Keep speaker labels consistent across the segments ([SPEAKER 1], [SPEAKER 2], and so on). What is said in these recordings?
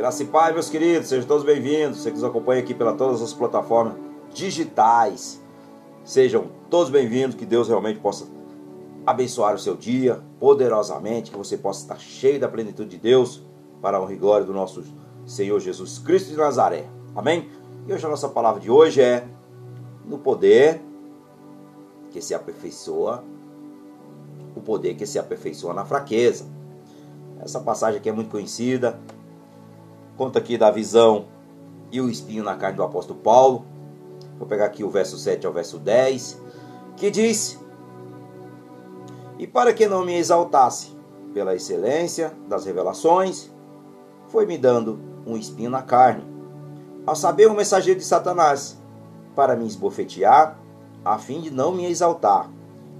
[SPEAKER 1] Graça e paz, meus queridos, sejam todos bem-vindos. Você que nos acompanha aqui pelas todas as plataformas digitais, sejam todos bem-vindos. Que Deus realmente possa abençoar o seu dia poderosamente, que você possa estar cheio da plenitude de Deus para a honra e glória do nosso Senhor Jesus Cristo de Nazaré. Amém? E hoje a nossa palavra de hoje é no poder que se aperfeiçoa, o poder que se aperfeiçoa na fraqueza. Essa passagem aqui é muito conhecida. Conta aqui da visão e o espinho na carne do apóstolo Paulo. Vou pegar aqui o verso 7 ao verso 10, que diz: E para que não me exaltasse pela excelência das revelações, foi me dando um espinho na carne, ao saber o mensageiro de Satanás, para me esbofetear, a fim de não me exaltar.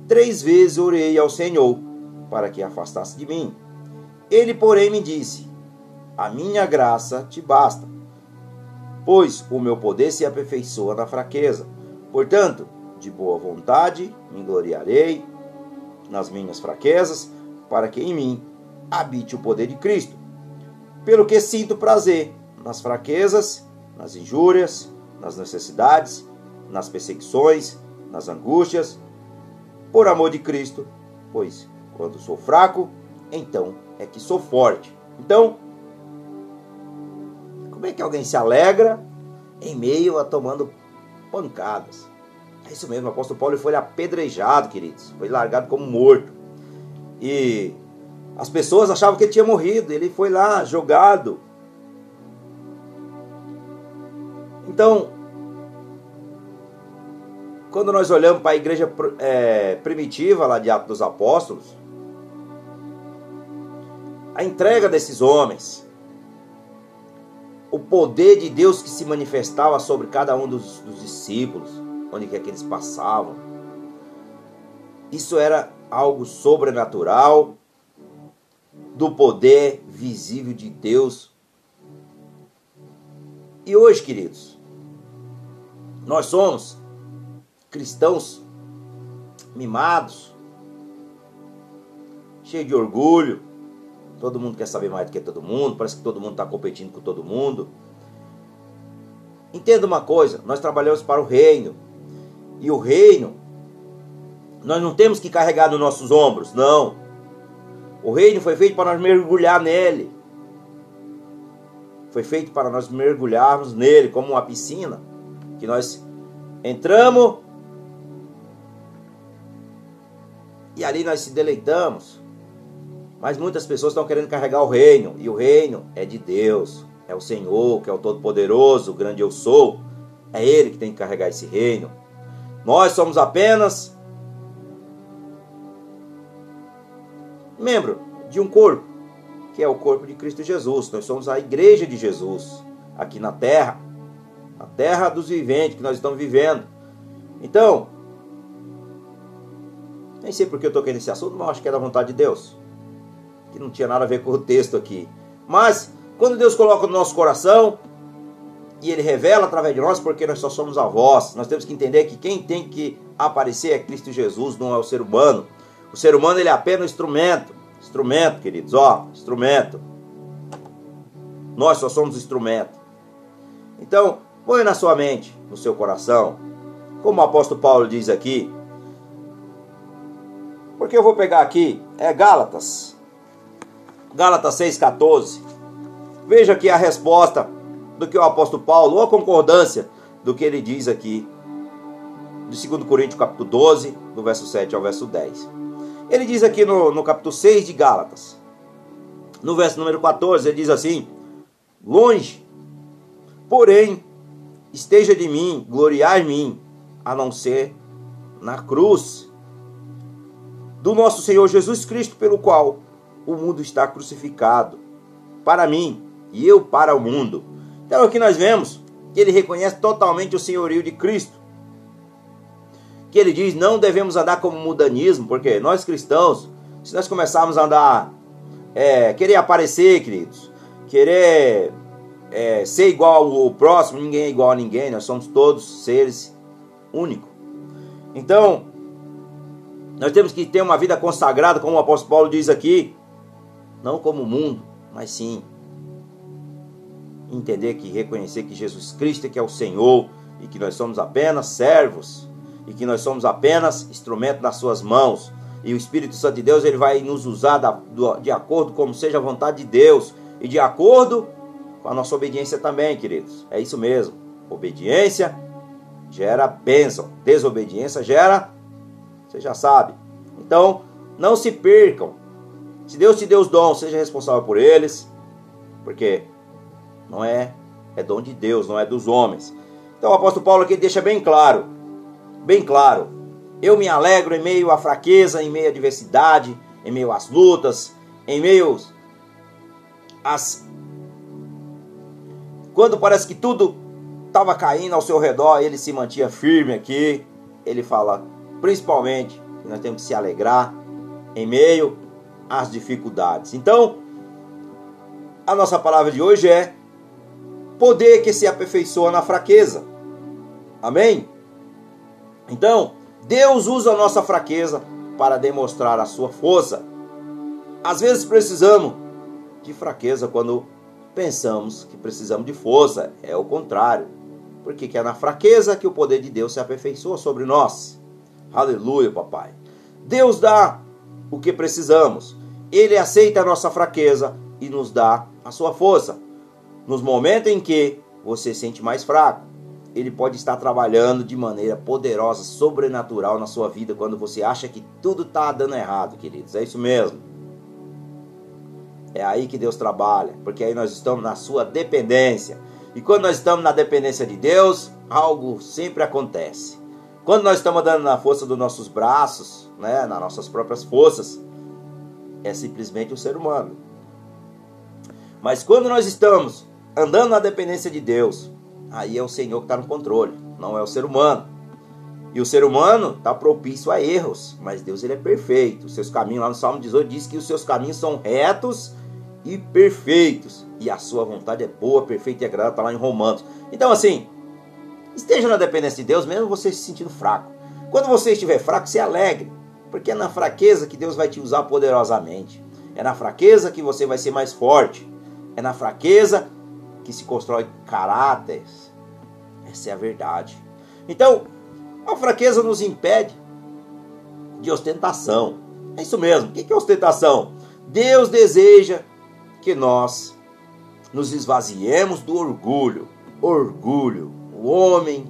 [SPEAKER 1] Três vezes orei ao Senhor para que afastasse de mim. Ele, porém, me disse: A minha graça te basta, pois o meu poder se aperfeiçoa na fraqueza. Portanto, de boa vontade me gloriarei nas minhas fraquezas, para que em mim habite o poder de Cristo. Pelo que sinto prazer nas fraquezas, nas injúrias, nas necessidades, nas perseguições, nas angústias, por amor de Cristo, pois quando sou fraco, então é que sou forte. Então, como é que alguém se alegra em meio a tomando pancadas? É isso mesmo, o apóstolo Paulo foi apedrejado, queridos, foi largado como morto. E as pessoas achavam que ele tinha morrido, ele foi lá jogado. Então, quando nós olhamos para a igreja é, primitiva lá de Atos dos Apóstolos, a entrega desses homens, o poder de Deus que se manifestava sobre cada um dos, dos discípulos, onde quer que eles passavam, isso era algo sobrenatural do poder visível de Deus. E hoje, queridos, nós somos cristãos mimados, cheios de orgulho. Todo mundo quer saber mais do que todo mundo, parece que todo mundo está competindo com todo mundo. Entenda uma coisa: nós trabalhamos para o reino, e o reino nós não temos que carregar nos nossos ombros, não. O reino foi feito para nós mergulhar nele. Foi feito para nós mergulharmos nele como uma piscina, que nós entramos e ali nós se deleitamos. Mas muitas pessoas estão querendo carregar o reino, e o reino é de Deus, é o Senhor, que é o Todo-Poderoso, o grande eu sou. É Ele que tem que carregar esse reino. Nós somos apenas membro de um corpo, que é o corpo de Cristo Jesus. Nós somos a igreja de Jesus aqui na terra, na terra dos viventes que nós estamos vivendo. Então, nem sei porque eu toquei nesse assunto, mas acho que é da vontade de Deus. Que não tinha nada a ver com o texto aqui. Mas, quando Deus coloca no nosso coração, e Ele revela através de nós, porque nós só somos a voz, nós temos que entender que quem tem que aparecer é Cristo Jesus, não é o ser humano. O ser humano ele é apenas um instrumento. Instrumento, queridos, ó, instrumento. Nós só somos instrumento. Então, põe na sua mente, no seu coração, como o apóstolo Paulo diz aqui, porque eu vou pegar aqui, é Gálatas. Gálatas 6,14. Veja aqui a resposta do que o apóstolo Paulo, ou a concordância do que ele diz aqui. De 2 Coríntios capítulo 12, do verso 7 ao verso 10. Ele diz aqui no, no capítulo 6 de Gálatas, no verso número 14, ele diz assim: Longe, porém, esteja de mim, gloriar em mim, a não ser na cruz do nosso Senhor Jesus Cristo, pelo qual o mundo está crucificado para mim e eu para o mundo. Então aqui nós vemos que ele reconhece totalmente o senhorio de Cristo. Que ele diz: não devemos andar como mudanismo, porque nós cristãos, se nós começarmos a andar, é, querer aparecer, queridos, querer é, ser igual ao próximo, ninguém é igual a ninguém, nós somos todos seres únicos. Então, nós temos que ter uma vida consagrada, como o apóstolo Paulo diz aqui, não como o mundo, mas sim entender que reconhecer que Jesus Cristo é que é o Senhor e que nós somos apenas servos e que nós somos apenas instrumento nas suas mãos. E o Espírito Santo de Deus ele vai nos usar da, do, de acordo como seja a vontade de Deus e de acordo com a nossa obediência também, queridos. É isso mesmo. Obediência gera bênção, desobediência gera, você já sabe. Então, não se percam. Se Deus te deu os dons, seja responsável por eles, porque não é é dom de Deus, não é dos homens. Então o apóstolo Paulo aqui deixa bem claro, bem claro. Eu me alegro em meio à fraqueza, em meio à adversidade, em meio às lutas, em meio às quando parece que tudo estava caindo ao seu redor, ele se mantinha firme aqui. Ele fala, principalmente, que nós temos que se alegrar em meio às dificuldades. Então, a nossa palavra de hoje é poder que se aperfeiçoa na fraqueza. Amém? Então, Deus usa a nossa fraqueza para demonstrar a sua força. Às vezes precisamos de fraqueza quando pensamos que precisamos de força. É o contrário. Porque é na fraqueza que o poder de Deus se aperfeiçoa sobre nós. Aleluia, papai. Deus dá o que precisamos. Ele aceita a nossa fraqueza e nos dá a sua força. Nos momentos em que você se sente mais fraco, ele pode estar trabalhando de maneira poderosa, sobrenatural na sua vida quando você acha que tudo está dando errado, queridos. É isso mesmo. É aí que Deus trabalha, porque aí nós estamos na sua dependência. E quando nós estamos na dependência de Deus, algo sempre acontece. Quando nós estamos andando na força dos nossos braços, né, nas nossas próprias forças, é simplesmente o ser humano. Mas quando nós estamos andando na dependência de Deus, aí é o Senhor que está no controle, não é o ser humano. E o ser humano está propício a erros, mas Deus ele é perfeito. Os seus caminhos, lá no Salmo 18, diz que os seus caminhos são retos e perfeitos. E a sua vontade é boa, perfeita e agradável, está lá em Romanos. Então, assim, esteja na dependência de Deus, mesmo você se sentindo fraco. Quando você estiver fraco, se alegre, porque é na fraqueza que Deus vai te usar poderosamente. É na fraqueza que você vai ser mais forte. É na fraqueza que se constrói caráter. Essa é a verdade. Então, a fraqueza nos impede de ostentação. É isso mesmo. O que é ostentação? Deus deseja que nós nos esvaziemos do orgulho. Orgulho. O homem,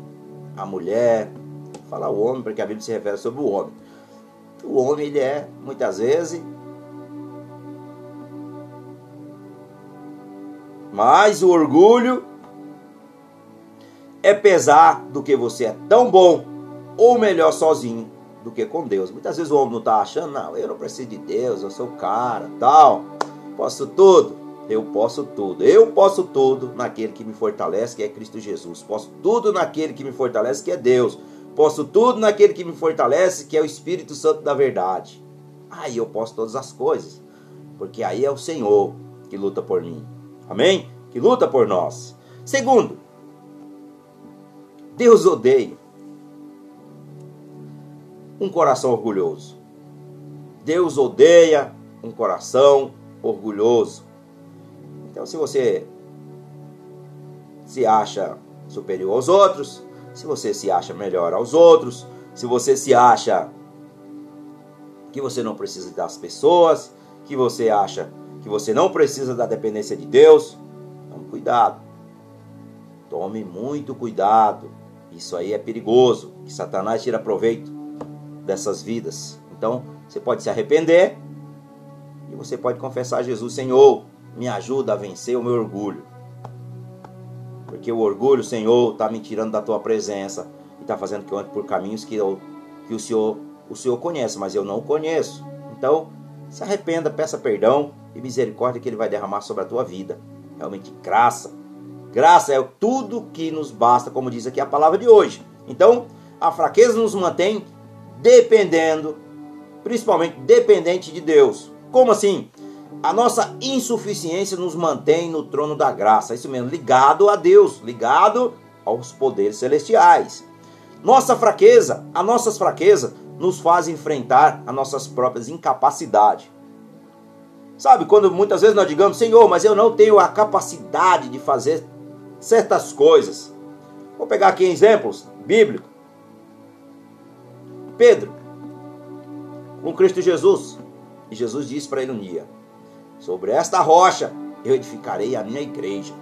[SPEAKER 1] a mulher. Vou falar o homem porque a Bíblia se refere sobre o homem. O homem, ele é, muitas vezes, Mas o orgulho é pesar do que você é tão bom ou melhor sozinho do que com Deus. Muitas vezes o homem não está achando, não, eu não preciso de Deus, eu sou o cara, tal, posso tudo. Eu posso tudo. Eu posso tudo naquele que me fortalece, que é Cristo Jesus. Posso tudo naquele que me fortalece, que é Deus. Posso tudo naquele que me fortalece, que é o Espírito Santo da verdade. Aí eu posso todas as coisas, porque aí é o Senhor que luta por mim. Amém? Que luta por nós. Segundo, Deus odeia um coração orgulhoso. Deus odeia um coração orgulhoso. Então, se você se acha superior aos outros, se você se acha melhor aos outros, se você se acha que você não precisa das pessoas, que você acha que você não precisa da dependência de Deus, tome cuidado. Tome muito cuidado. Isso aí é perigoso, que Satanás tira proveito dessas vidas. Então, você pode se arrepender e você pode confessar a Jesus, Senhor, me ajuda a vencer o meu orgulho. Porque o orgulho, Senhor, está me tirando da tua presença e está fazendo que eu ande por caminhos que, eu, que o Senhor o Senhor conhece, mas eu não conheço. Então, se arrependa, peça perdão e misericórdia que Ele vai derramar sobre a tua vida. Realmente, graça. Graça é tudo que nos basta, como diz aqui a palavra de hoje. Então, a fraqueza nos mantém dependendo, principalmente dependente de Deus. Como assim? A nossa insuficiência nos mantém no trono da graça, isso mesmo, ligado a Deus, ligado aos poderes celestiais. Nossa fraqueza, as nossas fraquezas nos fazem enfrentar as nossas próprias incapacidades. Sabe, quando muitas vezes nós digamos, Senhor, mas eu não tenho a capacidade de fazer certas coisas. Vou pegar aqui exemplos bíblicos. Pedro, com Cristo Jesus. E Jesus disse para ele um dia: Sobre esta rocha eu edificarei a minha igreja.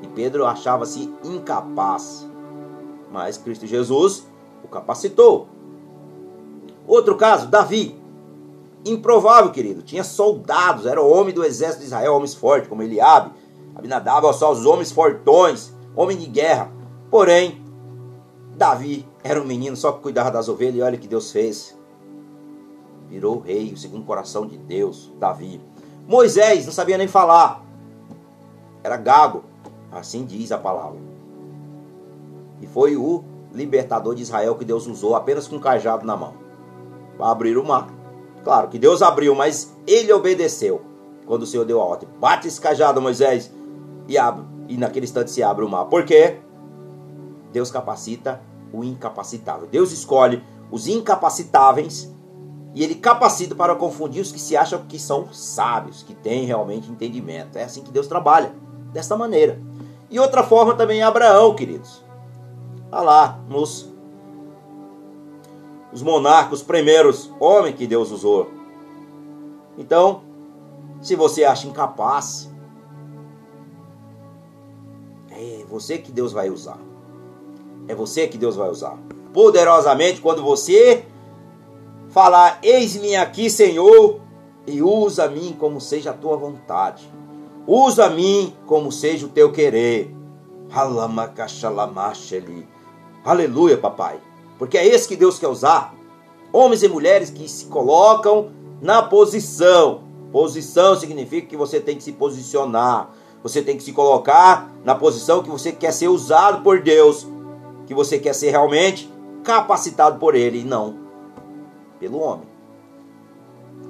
[SPEAKER 1] E Pedro achava-se incapaz. Mas Cristo Jesus o capacitou. Outro caso, Davi. Improvável, querido. Tinha soldados, era o homem do exército de Israel, homens fortes, como Eliabe, Abinadab, só os homens fortões, homem de guerra. Porém, Davi era um menino só que cuidava das ovelhas e olha o que Deus fez. Virou rei, o segundo coração de Deus, Davi. Moisés não sabia nem falar. Era gago, assim diz a palavra. E foi o libertador de Israel que Deus usou apenas com um cajado na mão para abrir o mar. Claro que Deus abriu, mas ele obedeceu. Quando o Senhor deu a ordem, bate esse cajado, Moisés, e abre. E naquele instante se abre o mar. Por quê? Deus capacita o incapacitável. Deus escolhe os incapacitáveis e ele capacita para confundir os que se acham que são sábios, que têm realmente entendimento. É assim que Deus trabalha, desta maneira. E outra forma também é Abraão, queridos. Olha lá, nos os monarcas, os primeiros homens que Deus usou. Então, se você acha incapaz, é você que Deus vai usar. É você que Deus vai usar. Poderosamente, quando você falar: Eis-me aqui, Senhor, e usa-me como seja a tua vontade. Usa-me como seja o teu querer. Aleluia, papai. Porque é esse que Deus quer usar. Homens e mulheres que se colocam na posição. Posição significa que você tem que se posicionar. Você tem que se colocar na posição que você quer ser usado por Deus. Que você quer ser realmente capacitado por Ele. E não pelo homem.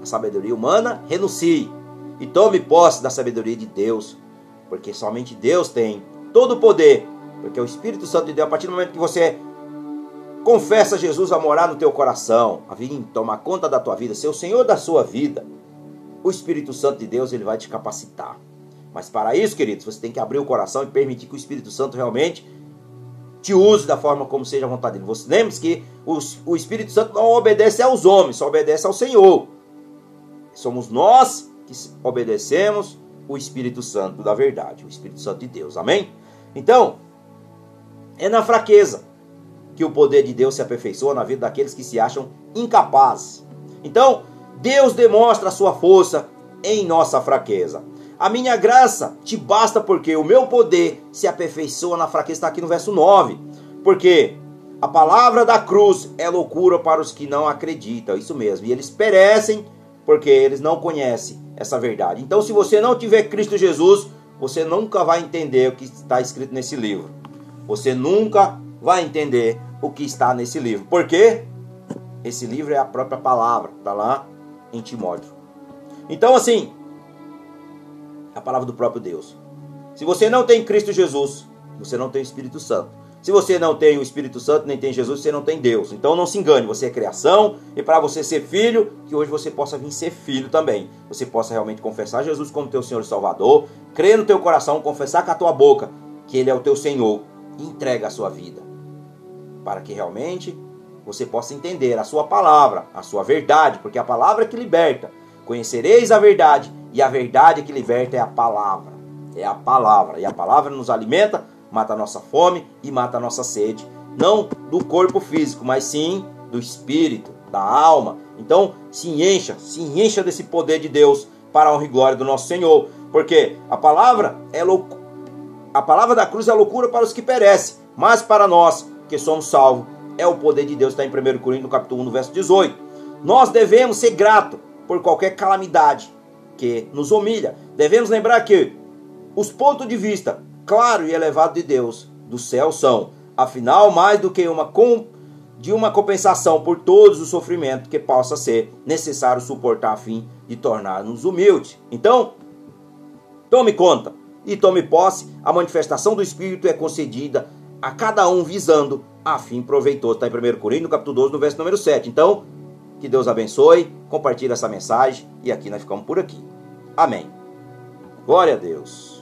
[SPEAKER 1] A sabedoria humana, renuncie. E tome posse da sabedoria de Deus. Porque somente Deus tem todo o poder. Porque o Espírito Santo de Deus, a partir do momento que você Confessa Jesus a morar no teu coração, a vir tomar conta da tua vida, ser o Senhor da sua vida. O Espírito Santo de Deus ele vai te capacitar. Mas para isso, queridos, você tem que abrir o coração e permitir que o Espírito Santo realmente te use da forma como seja a vontade dele. Você lembre-se que o, o Espírito Santo não obedece aos homens, só obedece ao Senhor. Somos nós que obedecemos o Espírito Santo da verdade, o Espírito Santo de Deus. Amém? Então, é na fraqueza que o poder de Deus se aperfeiçoa na vida daqueles que se acham incapazes. Então, Deus demonstra a sua força em nossa fraqueza. A minha graça te basta porque o meu poder se aperfeiçoa na fraqueza. Está aqui no verso 9. Porque a palavra da cruz é loucura para os que não acreditam. Isso mesmo. E eles perecem porque eles não conhecem essa verdade. Então, se você não tiver Cristo Jesus, você nunca vai entender o que está escrito nesse livro. Você nunca vai entender o que está nesse livro. Por quê? Esse livro é a própria palavra, está lá em Timóteo. Então, assim, a palavra do próprio Deus. Se você não tem Cristo Jesus, você não tem o Espírito Santo. Se você não tem o Espírito Santo, nem tem Jesus, você não tem Deus. Então não se engane, você é criação e para você ser filho, que hoje você possa vir ser filho também. Você possa realmente confessar Jesus como teu Senhor e Salvador, crer no teu coração, confessar com a tua boca que Ele é o teu Senhor e entrega a sua vida para que realmente você possa entender a sua palavra, a sua verdade, porque a palavra é que liberta. Conhecereis a verdade, e a verdade que liberta é a palavra. É a palavra. E a palavra nos alimenta, mata a nossa fome e mata a nossa sede. Não do corpo físico, mas sim do espírito, da alma. Então, se encha, se encha desse poder de Deus para a honra e glória do nosso Senhor. Porque a palavra é louco. A palavra da cruz é loucura para os que perecem, mas para nós que somos salvos. É o poder de Deus, está em 1 Coríntios, capítulo 1, no verso 18. Nós devemos ser gratos por qualquer calamidade que nos humilha. Devemos lembrar que os pontos de vista claro e elevado de Deus do céu são, afinal, mais do que uma de uma compensação por todos os sofrimentos que possa ser necessário suportar a fim de tornar-nos humildes. Então, tome conta e tome posse, a manifestação do Espírito é concedida a cada um visando a fim proveitoso. Está em 1 Coríntios, capítulo 12, no verso número 7. Então, que Deus abençoe, compartilhe essa mensagem e aqui nós ficamos por aqui. Amém. Glória a Deus.